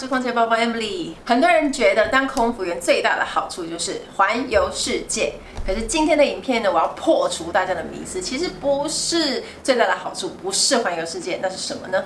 是空姐包包 Emily。很多人觉得当空服员最大的好处就是环游世界，可是今天的影片呢，我要破除大家的迷思，其实不是最大的好处，不是环游世界，那是什么呢？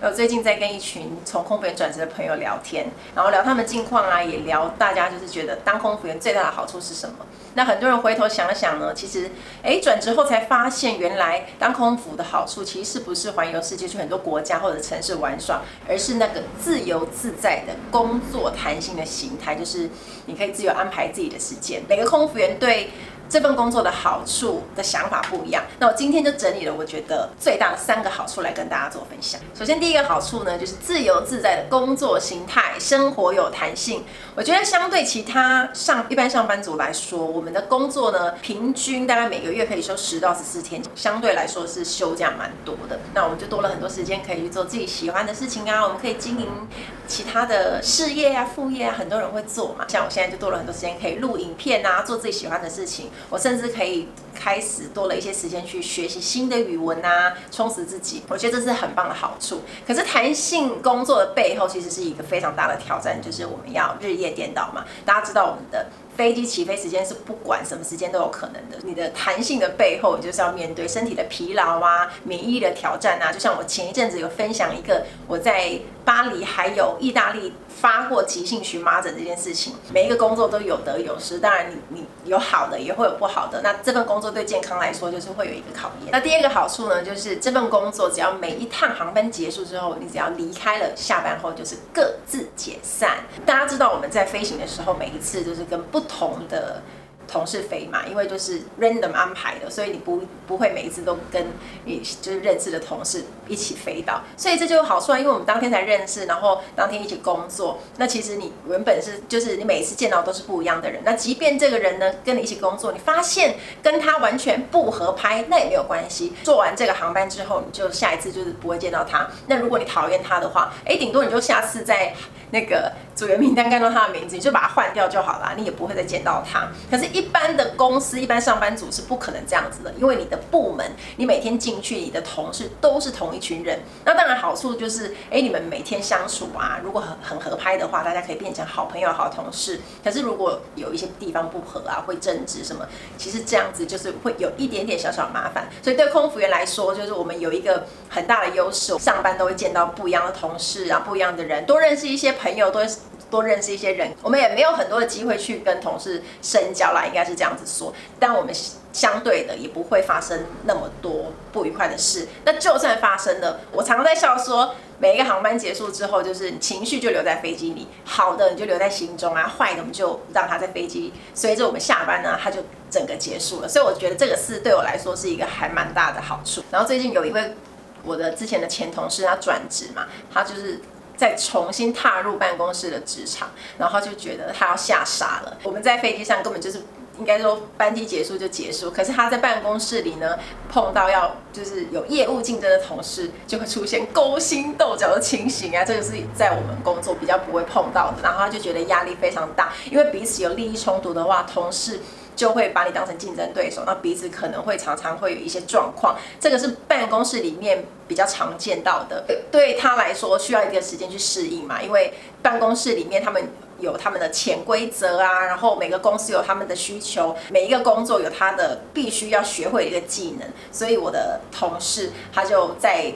我最近在跟一群从空服员转职的朋友聊天，然后聊他们近况啊，也聊大家就是觉得当空服员最大的好处是什么。那很多人回头想想呢，其实，哎，转职后才发现，原来当空服的好处其实不是环游世界去很多国家或者城市玩耍，而是那个自由自在的工作弹性的形态，就是你可以自由安排自己的时间。每个空服员对这份工作的好处的想法不一样，那我今天就整理了我觉得最大的三个好处来跟大家做分享。首先，第一个好处呢，就是自由自在的工作形态，生活有弹性。我觉得相对其他上一般上班族来说，我们的工作呢，平均大概每个月可以休十到十四天，相对来说是休假蛮多的。那我们就多了很多时间可以去做自己喜欢的事情啊，我们可以经营其他的事业啊、副业啊，很多人会做嘛。像我现在就多了很多时间可以录影片啊，做自己喜欢的事情。我甚至可以开始多了一些时间去学习新的语文啊，充实自己。我觉得这是很棒的好处。可是弹性工作的背后，其实是一个非常大的挑战，就是我们要日夜颠倒嘛。大家知道我们的。飞机起飞时间是不管什么时间都有可能的。你的弹性的背后，就是要面对身体的疲劳啊、免疫的挑战啊。就像我前一阵子有分享一个我在巴黎还有意大利发过急性荨麻疹这件事情。每一个工作都有得有失，当然你你有好的也会有不好的。那这份工作对健康来说就是会有一个考验。那第二个好处呢，就是这份工作只要每一趟航班结束之后，你只要离开了，下班后就是各自解散。大家知道我们在飞行的时候，每一次都是跟不同的同事飞嘛，因为就是 random 安排的，所以你不不会每一次都跟你就是认识的同事一起飞到，所以这就好处啊，因为我们当天才认识，然后当天一起工作，那其实你原本是就是你每一次见到都是不一样的人，那即便这个人呢跟你一起工作，你发现跟他完全不合拍，那也没有关系，做完这个航班之后，你就下一次就是不会见到他。那如果你讨厌他的话，哎，顶多你就下次在那个组员名单看到他的名字，你就把他换掉就好了，你也不会再见到他。可是，一般的公司，一般上班族是不可能这样子的，因为你的部门，你每天进去，你的同事都是同一群人。那当然好处就是，哎，你们每天相处啊，如果很很合拍的话，大家可以变成好朋友、好同事。可是如果有一些地方不合啊，会争执什么，其实这样子就是会有一点点小小麻烦。所以对空服员来说，就是我们有一个很大的优势，上班都会见到不一样的同事啊，不一样的人，多认识一些朋友，多。多认识一些人，我们也没有很多的机会去跟同事深交啦，应该是这样子说。但我们相对的也不会发生那么多不愉快的事。那就算发生了，我常常在笑说，每一个航班结束之后，就是情绪就留在飞机里，好的你就留在心中啊，坏的我们就让它在飞机随着我们下班呢，它就整个结束了。所以我觉得这个事对我来说是一个还蛮大的好处。然后最近有一位我的之前的前同事，他转职嘛，他就是。再重新踏入办公室的职场，然后就觉得他要吓傻了。我们在飞机上根本就是应该说班机结束就结束，可是他在办公室里呢，碰到要就是有业务竞争的同事，就会出现勾心斗角的情形啊。这个是在我们工作比较不会碰到的，然后他就觉得压力非常大，因为彼此有利益冲突的话，同事。就会把你当成竞争对手，那彼此可能会常常会有一些状况，这个是办公室里面比较常见到的。对他来说，需要一个时间去适应嘛，因为办公室里面他们有他们的潜规则啊，然后每个公司有他们的需求，每一个工作有他的必须要学会的一个技能，所以我的同事他就在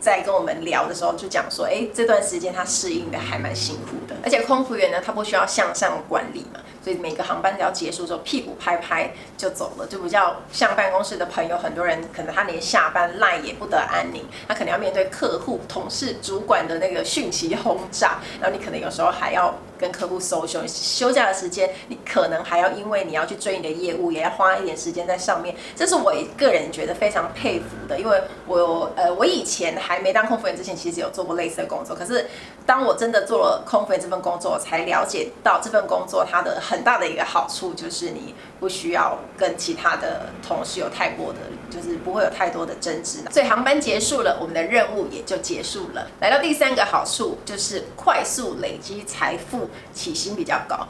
在跟我们聊的时候就讲说，哎，这段时间他适应的还蛮辛苦的，而且空服员呢，他不需要向上管理嘛。所以每个航班只要结束之后，屁股拍拍就走了，就比较像办公室的朋友。很多人可能他连下班赖也不得安宁，他可能要面对客户、同事、主管的那个讯息轰炸，然后你可能有时候还要。跟客户 social，休假的时间，你可能还要因为你要去追你的业务，也要花一点时间在上面。这是我个人觉得非常佩服的，因为我呃，我以前还没当空服员之前，其实有做过类似的工作。可是当我真的做了空服员这份工作，我才了解到这份工作它的很大的一个好处，就是你不需要跟其他的同事有太过的，就是不会有太多的争执。所以航班结束了，我们的任务也就结束了。来到第三个好处，就是快速累积财富。起薪比较高，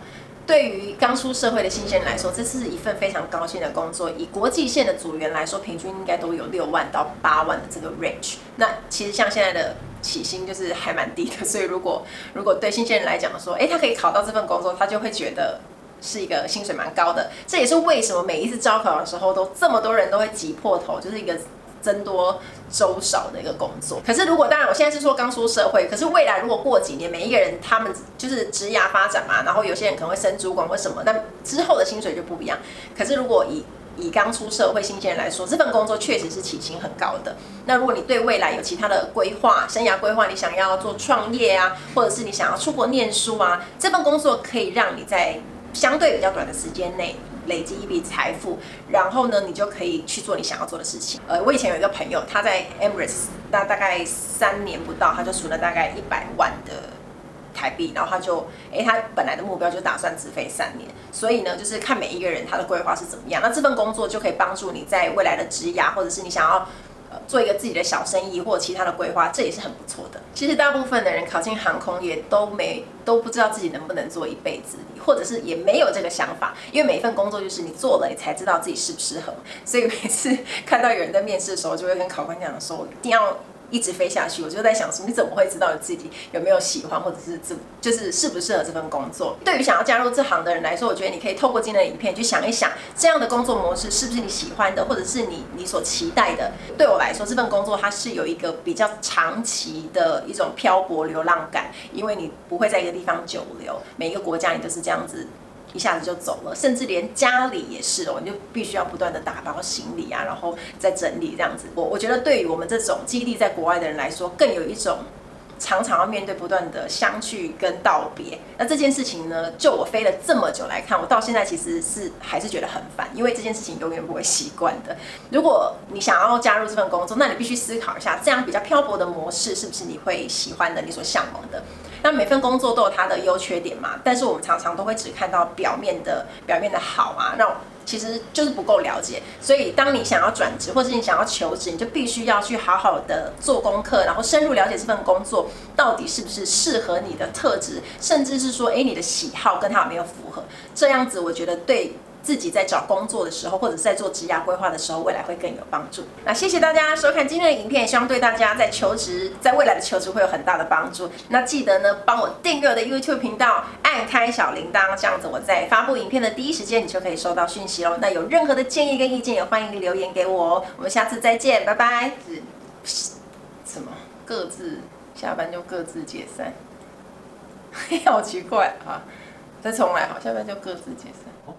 对于刚出社会的新鲜人来说，这是一份非常高薪的工作。以国际线的组员来说，平均应该都有六万到八万的这个 range。那其实像现在的起薪就是还蛮低的，所以如果如果对新鲜人来讲说，哎，他可以考到这份工作，他就会觉得是一个薪水蛮高的。这也是为什么每一次招考的时候都这么多人都会挤破头，就是一个增多周少的一个工作。可是如果当然我现在是说刚出社会，可是未来如果过几年每一个人他们就是职涯发展嘛，然后有些人可能会升主管或什么，那之后的薪水就不一样。可是如果以以刚出社会新鲜人来说，这份工作确实是起薪很高的。那如果你对未来有其他的规划、生涯规划，你想要做创业啊，或者是你想要出国念书啊，这份工作可以让你在相对比较短的时间内累积一笔财富，然后呢，你就可以去做你想要做的事情。呃，我以前有一个朋友，他在 Emirates，那大概三年不到，他就存了大概一百万的。台币，然后他就，诶，他本来的目标就打算只飞三年，所以呢，就是看每一个人他的规划是怎么样。那这份工作就可以帮助你在未来的职涯，或者是你想要做一个自己的小生意或其他的规划，这也是很不错的。其实大部分的人考进航空也都没都不知道自己能不能做一辈子，或者是也没有这个想法，因为每一份工作就是你做了，你才知道自己适不适合。所以每次看到有人在面试的时候，就会跟考官讲说，一定要。一直飞下去，我就在想说，你怎么会知道你自己有没有喜欢，或者是怎就是适不适合这份工作？对于想要加入这行的人来说，我觉得你可以透过今天的影片去想一想，这样的工作模式是不是你喜欢的，或者是你你所期待的？对我来说，这份工作它是有一个比较长期的一种漂泊流浪感，因为你不会在一个地方久留，每一个国家你都是这样子。一下子就走了，甚至连家里也是哦，你就必须要不断的打包行李啊，然后再整理这样子。我我觉得对于我们这种基地在国外的人来说，更有一种常常要面对不断的相聚跟道别。那这件事情呢，就我飞了这么久来看，我到现在其实是还是觉得很烦，因为这件事情永远不会习惯的。如果你想要加入这份工作，那你必须思考一下，这样比较漂泊的模式是不是你会喜欢的，你所向往的。那每份工作都有它的优缺点嘛，但是我们常常都会只看到表面的表面的好啊，那其实就是不够了解。所以当你想要转职或者你想要求职，你就必须要去好好的做功课，然后深入了解这份工作到底是不是适合你的特质，甚至是说，诶，你的喜好跟它有没有符合？这样子我觉得对。自己在找工作的时候，或者是在做职涯规划的时候，未来会更有帮助。那谢谢大家收看今天的影片，希望对大家在求职，在未来的求职会有很大的帮助。那记得呢，帮我订阅我的 YouTube 频道，按开小铃铛，这样子我在发布影片的第一时间，你就可以收到讯息喽。那有任何的建议跟意见，也欢迎留言给我哦。我们下次再见，拜拜。什么？各自下班就各自解散？好奇怪啊！再重来，好，下班就各自解散。